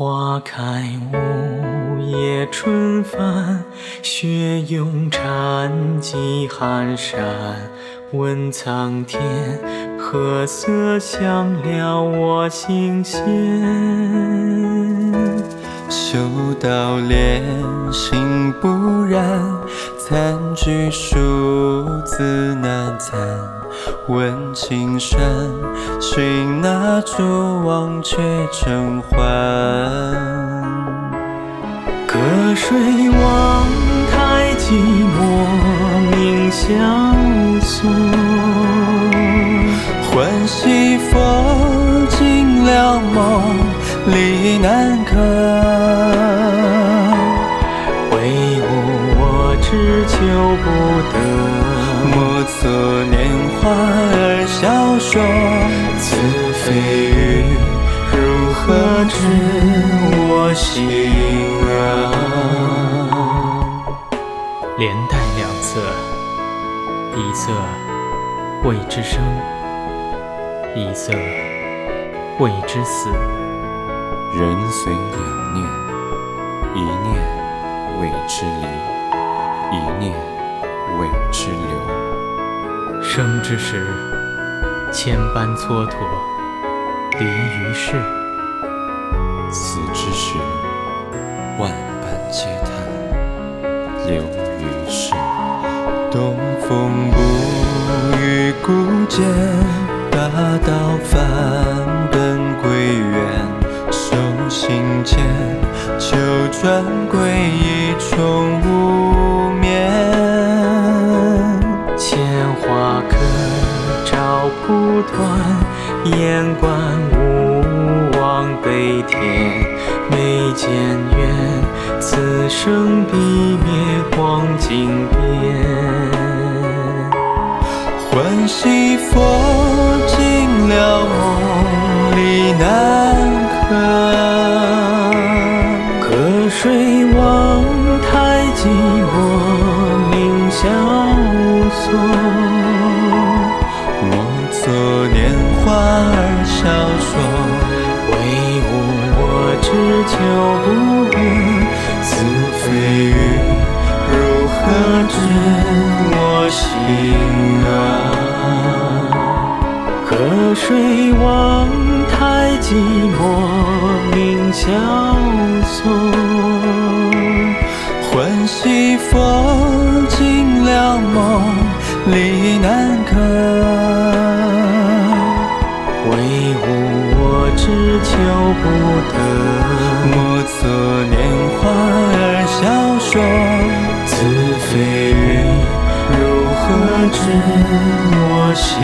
花开五叶春帆，雪拥禅机寒山。问苍天，何色香了我心弦？修道莲心不染，残菊数字难参。问青山，寻那蛛网却成欢。隔水望台寂寞鸣萧索，欢喜佛尽了梦，离难可。唯吾我只求不得。莫作年华而笑说，此非鱼，如何知我心啊？连带两侧，一侧谓之生，一侧谓之死。人随两念，一念谓之离，一念谓之流。生之时，千般蹉跎，离于世；死之时，万般嗟叹，留于世。东风不与孤剑，大道返本归元。手心间，九转归一重无眼观无望悲天，眉间缘，此生必灭光景变。欢喜佛尽了梦里难可，隔就不得。此非鱼，如何知我心啊？隔水望太寂寞鸣萧花儿笑说，此非鱼，如何知我心？